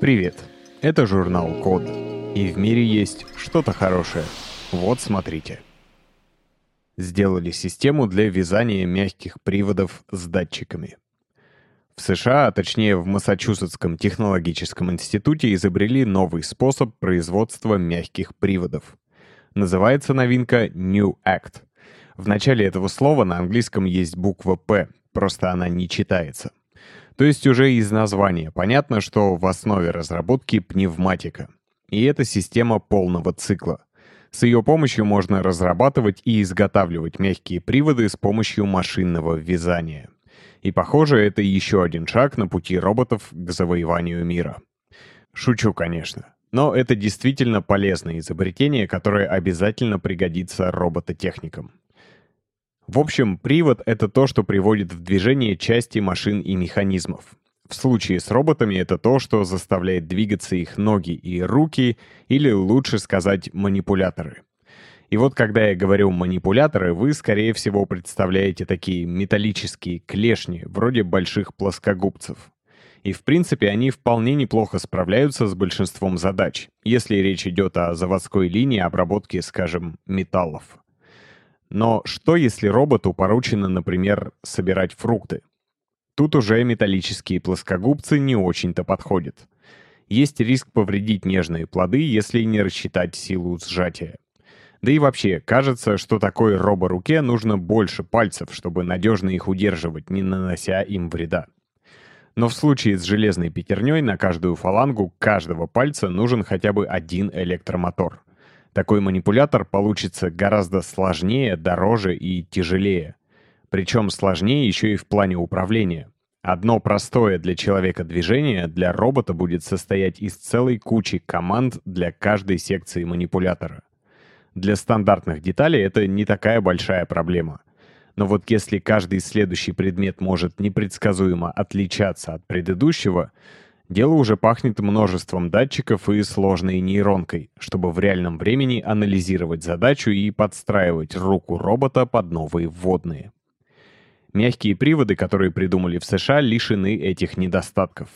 Привет, это журнал Код. И в мире есть что-то хорошее. Вот смотрите. Сделали систему для вязания мягких приводов с датчиками. В США, а точнее в Массачусетском технологическом институте, изобрели новый способ производства мягких приводов. Называется новинка New Act. В начале этого слова на английском есть буква «П», просто она не читается. То есть уже из названия понятно, что в основе разработки пневматика. И это система полного цикла. С ее помощью можно разрабатывать и изготавливать мягкие приводы с помощью машинного вязания. И похоже, это еще один шаг на пути роботов к завоеванию мира. Шучу, конечно. Но это действительно полезное изобретение, которое обязательно пригодится робототехникам. В общем, привод — это то, что приводит в движение части машин и механизмов. В случае с роботами это то, что заставляет двигаться их ноги и руки, или лучше сказать, манипуляторы. И вот когда я говорю «манипуляторы», вы, скорее всего, представляете такие металлические клешни, вроде больших плоскогубцев. И в принципе они вполне неплохо справляются с большинством задач, если речь идет о заводской линии обработки, скажем, металлов. Но что, если роботу поручено, например, собирать фрукты? Тут уже металлические плоскогубцы не очень-то подходят. Есть риск повредить нежные плоды, если не рассчитать силу сжатия. Да и вообще, кажется, что такой роборуке нужно больше пальцев, чтобы надежно их удерживать, не нанося им вреда. Но в случае с железной пятерней на каждую фалангу каждого пальца нужен хотя бы один электромотор. Такой манипулятор получится гораздо сложнее, дороже и тяжелее. Причем сложнее еще и в плане управления. Одно простое для человека движение для робота будет состоять из целой кучи команд для каждой секции манипулятора. Для стандартных деталей это не такая большая проблема. Но вот если каждый следующий предмет может непредсказуемо отличаться от предыдущего, Дело уже пахнет множеством датчиков и сложной нейронкой, чтобы в реальном времени анализировать задачу и подстраивать руку робота под новые вводные. Мягкие приводы, которые придумали в США, лишены этих недостатков.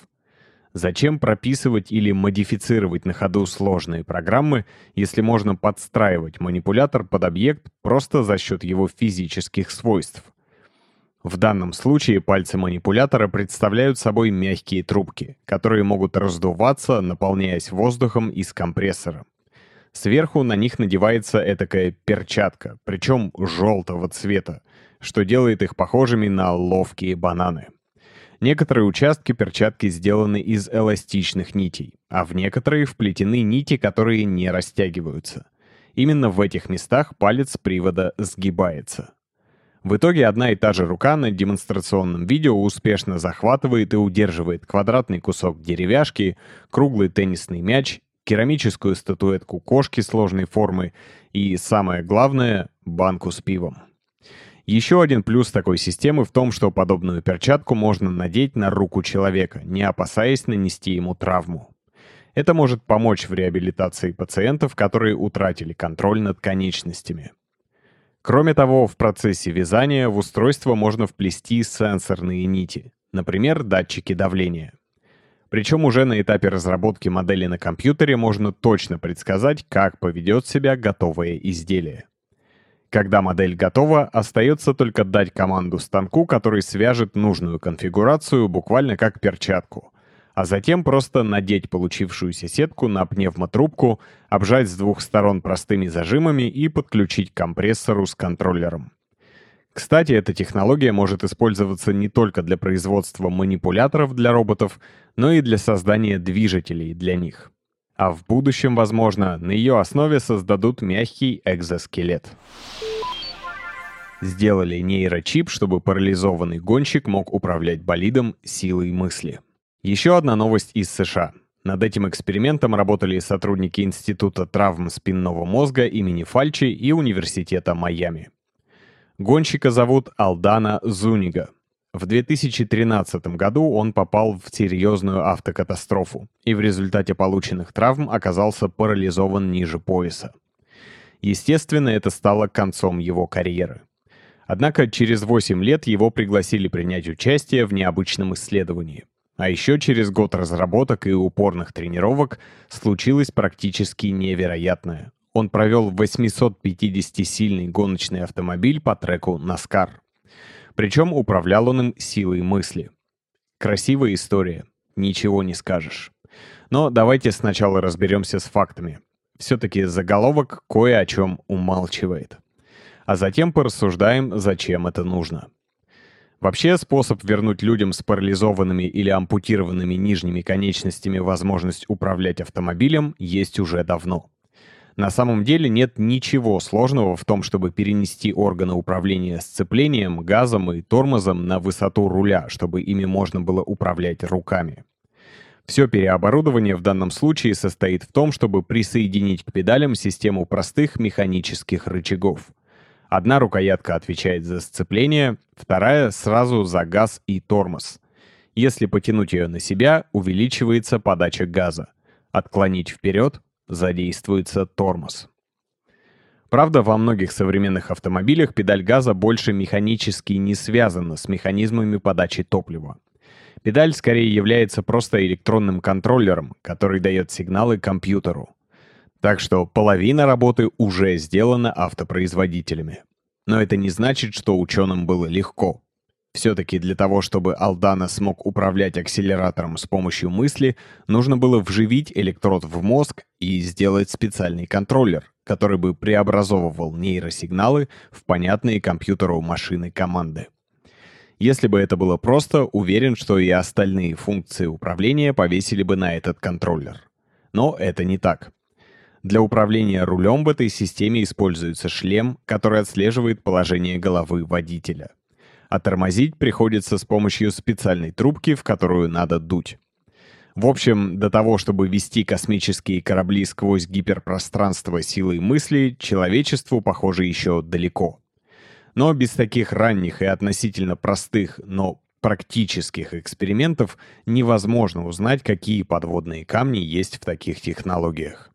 Зачем прописывать или модифицировать на ходу сложные программы, если можно подстраивать манипулятор под объект просто за счет его физических свойств? В данном случае пальцы манипулятора представляют собой мягкие трубки, которые могут раздуваться, наполняясь воздухом из компрессора. Сверху на них надевается этакая перчатка, причем желтого цвета, что делает их похожими на ловкие бананы. Некоторые участки перчатки сделаны из эластичных нитей, а в некоторые вплетены нити, которые не растягиваются. Именно в этих местах палец привода сгибается. В итоге одна и та же рука на демонстрационном видео успешно захватывает и удерживает квадратный кусок деревяшки, круглый теннисный мяч, керамическую статуэтку кошки сложной формы и, самое главное, банку с пивом. Еще один плюс такой системы в том, что подобную перчатку можно надеть на руку человека, не опасаясь нанести ему травму. Это может помочь в реабилитации пациентов, которые утратили контроль над конечностями. Кроме того, в процессе вязания в устройство можно вплести сенсорные нити, например, датчики давления. Причем уже на этапе разработки модели на компьютере можно точно предсказать, как поведет себя готовое изделие. Когда модель готова, остается только дать команду станку, который свяжет нужную конфигурацию буквально как перчатку а затем просто надеть получившуюся сетку на пневмотрубку, обжать с двух сторон простыми зажимами и подключить к компрессору с контроллером. Кстати, эта технология может использоваться не только для производства манипуляторов для роботов, но и для создания движителей для них. А в будущем, возможно, на ее основе создадут мягкий экзоскелет. Сделали нейрочип, чтобы парализованный гонщик мог управлять болидом силой мысли. Еще одна новость из США. Над этим экспериментом работали сотрудники Института травм спинного мозга имени Фальчи и Университета Майами. Гонщика зовут Алдана Зунига. В 2013 году он попал в серьезную автокатастрофу и в результате полученных травм оказался парализован ниже пояса. Естественно, это стало концом его карьеры. Однако через 8 лет его пригласили принять участие в необычном исследовании – А еще через год разработок и упорных тренировок случилось практически невероятное. Он провел 850-сильный гоночный автомобиль по треку NASCAR. Причем управлял он им силой мысли. Красивая история, ничего не скажешь. Но давайте сначала разберемся с фактами. Все-таки заголовок кое о чем умалчивает. А затем порассуждаем, зачем это нужно. Вообще, способ вернуть людям с парализованными или ампутированными нижними конечностями возможность управлять автомобилем есть уже давно. На самом деле нет ничего сложного в том, чтобы перенести органы управления сцеплением, газом и тормозом на высоту руля, чтобы ими можно было управлять руками. Все переоборудование в данном случае состоит в том, чтобы присоединить к педалям систему простых механических рычагов — Одна рукоятка отвечает за сцепление, вторая сразу за газ и тормоз. Если потянуть ее на себя, увеличивается подача газа. Отклонить вперед задействуется тормоз. Правда, во многих современных автомобилях педаль газа больше механически не связана с механизмами подачи топлива. Педаль скорее является просто электронным контроллером, который дает сигналы компьютеру. Так что половина работы уже сделана автопроизводителями. Но это не значит, что ученым было легко. Все-таки для того, чтобы Алдана смог управлять акселератором с помощью мысли, нужно было вживить электрод в мозг и сделать специальный контроллер, который бы преобразовывал нейросигналы в понятные компьютеру машины команды. Если бы это было просто, уверен, что и остальные функции управления повесили бы на этот контроллер. Но это не так. Для управления рулем в этой системе используется шлем, который отслеживает положение головы водителя. А тормозить приходится с помощью специальной трубки, в которую надо дуть. В общем, до того, чтобы вести космические корабли сквозь гиперпространство силой мысли, человечеству, похоже, еще далеко. Но без таких ранних и относительно простых, но практических экспериментов невозможно узнать, какие подводные камни есть в таких технологиях.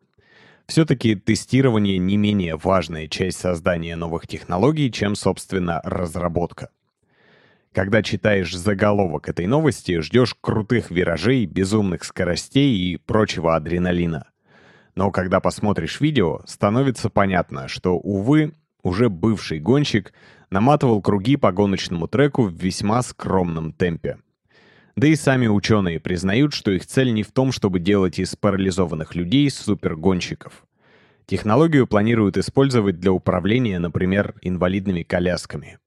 Все-таки тестирование не менее важная часть создания новых технологий, чем, собственно, разработка. Когда читаешь заголовок этой новости, ждешь крутых виражей, безумных скоростей и прочего адреналина. Но когда посмотришь видео, становится понятно, что, увы, уже бывший гонщик наматывал круги по гоночному треку в весьма скромном темпе. Да и сами ученые признают, что их цель не в том, чтобы делать из парализованных людей супергонщиков. Технологию планируют использовать для управления, например, инвалидными колясками.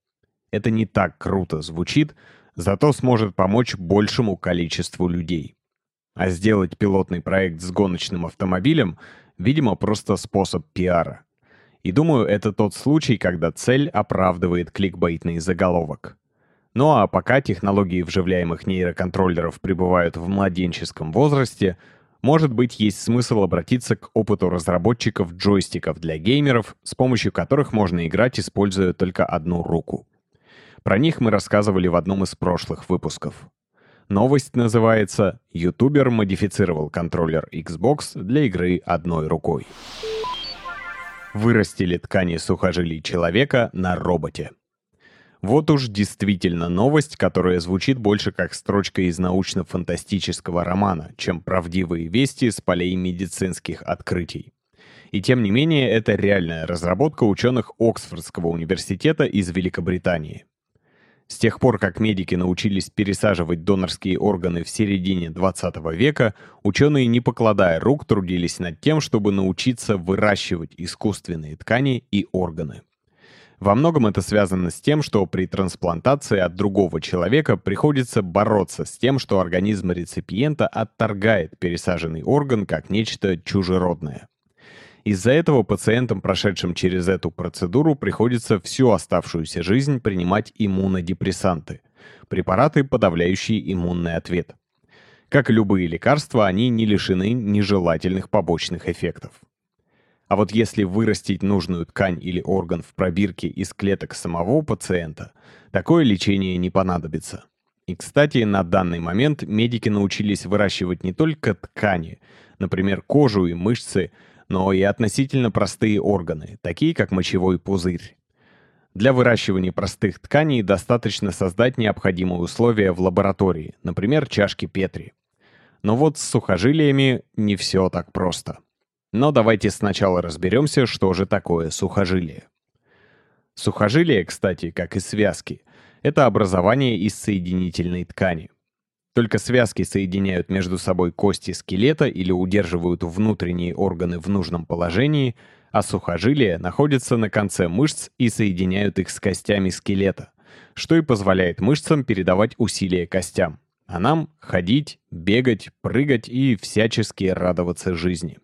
Это не так круто звучит, зато сможет помочь большему количеству людей. А сделать пилотный проект с гоночным автомобилем, видимо, просто способ пиара. И думаю, это тот случай, когда цель оправдывает кликбейтный заголовок. Ну а пока технологии вживляемых нейроконтроллеров пребывают в младенческом возрасте, может быть есть смысл обратиться к опыту разработчиков джойстиков для геймеров, с помощью которых можно играть, используя только одну руку. Про них мы рассказывали в одном из прошлых выпусков. Новость называется «Ютубер модифицировал контроллер Xbox для игры одной рукой». Вырастили ткани сухожилий человека на роботе. Вот уж действительно новость, которая звучит больше как строчка из научно-фантастического романа, чем правдивые вести с полей медицинских открытий. И тем не менее, это реальная разработка ученых Оксфордского университета из Великобритании. С тех пор, как медики научились пересаживать донорские органы в середине 20 века, ученые, не покладая рук, трудились над тем, чтобы научиться выращивать искусственные ткани и органы. Во многом это связано с тем, что при трансплантации от другого человека приходится бороться с тем, что организм реципиента отторгает пересаженный орган как нечто чужеродное. Из-за этого пациентам, прошедшим через эту процедуру, приходится всю оставшуюся жизнь принимать иммунодепрессанты – препараты, подавляющие иммунный ответ. Как и любые лекарства, они не лишены нежелательных побочных эффектов. А вот если вырастить нужную ткань или орган в пробирке из клеток самого пациента, такое лечение не понадобится. И, кстати, на данный момент медики научились выращивать не только ткани, например, кожу и мышцы, но и относительно простые органы, такие как мочевой пузырь. Для выращивания простых тканей достаточно создать необходимые условия в лаборатории, например, чашки Петри. Но вот с сухожилиями не все так просто. Но давайте сначала разберемся, что же такое сухожилие. Сухожилие, кстати, как и связки, это образование из соединительной ткани. Только связки соединяют между собой кости скелета или удерживают внутренние органы в нужном положении, а сухожилия находятся на конце мышц и соединяют их с костями скелета, что и позволяет мышцам передавать усилия костям, а нам ходить, бегать, прыгать и всячески радоваться жизни.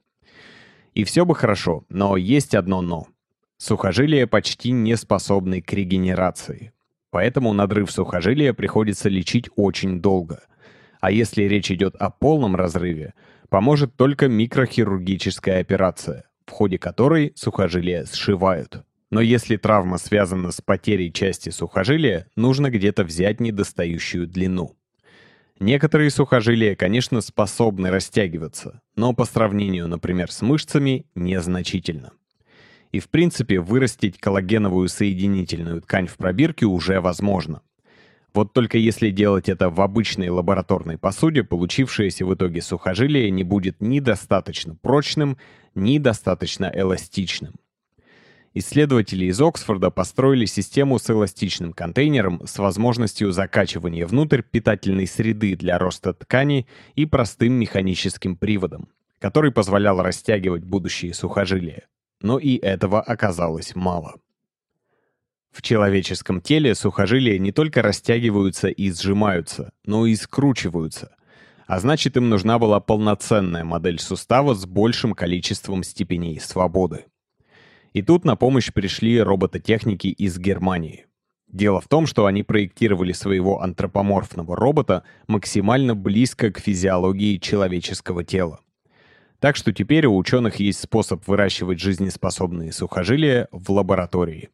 И все бы хорошо, но есть одно «но». Сухожилия почти не способны к регенерации. Поэтому надрыв сухожилия приходится лечить очень долго. А если речь идет о полном разрыве, поможет только микрохирургическая операция, в ходе которой сухожилия сшивают. Но если травма связана с потерей части сухожилия, нужно где-то взять недостающую длину. Некоторые сухожилия, конечно, способны растягиваться, но по сравнению, например, с мышцами, незначительно. И в принципе вырастить коллагеновую соединительную ткань в пробирке уже возможно. Вот только если делать это в обычной лабораторной посуде, получившееся в итоге сухожилие не будет ни достаточно прочным, ни достаточно эластичным. Исследователи из Оксфорда построили систему с эластичным контейнером с возможностью закачивания внутрь питательной среды для роста ткани и простым механическим приводом, который позволял растягивать будущие сухожилия. Но и этого оказалось мало. В человеческом теле сухожилия не только растягиваются и сжимаются, но и скручиваются. А значит, им нужна была полноценная модель сустава с большим количеством степеней свободы. И тут на помощь пришли робототехники из Германии. Дело в том, что они проектировали своего антропоморфного робота максимально близко к физиологии человеческого тела. Так что теперь у ученых есть способ выращивать жизнеспособные сухожилия в лаборатории.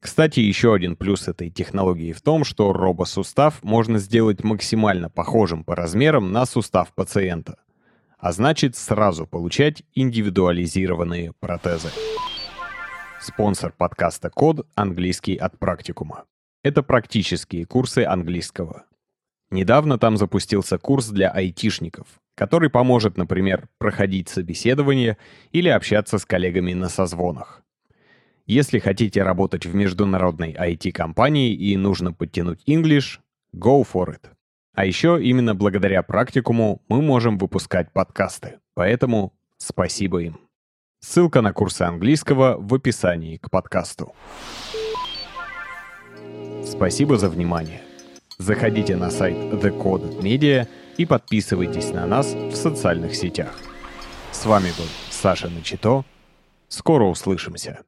Кстати, еще один плюс этой технологии в том, что робосустав можно сделать максимально похожим по размерам на сустав пациента. А значит, сразу получать индивидуализированные протезы. Спонсор подкаста «Код» — английский от практикума. Это практические курсы английского. Недавно там запустился курс для айтишников, который поможет, например, проходить собеседование или общаться с коллегами на созвонах. Если хотите работать в международной IT-компании и нужно подтянуть English, go for it. А еще именно благодаря практикуму мы можем выпускать подкасты. Поэтому спасибо им. Ссылка на курсы английского в описании к подкасту. Спасибо за внимание. Заходите на сайт The Code Media и подписывайтесь на нас в социальных сетях. С вами был Саша Начито. Скоро услышимся.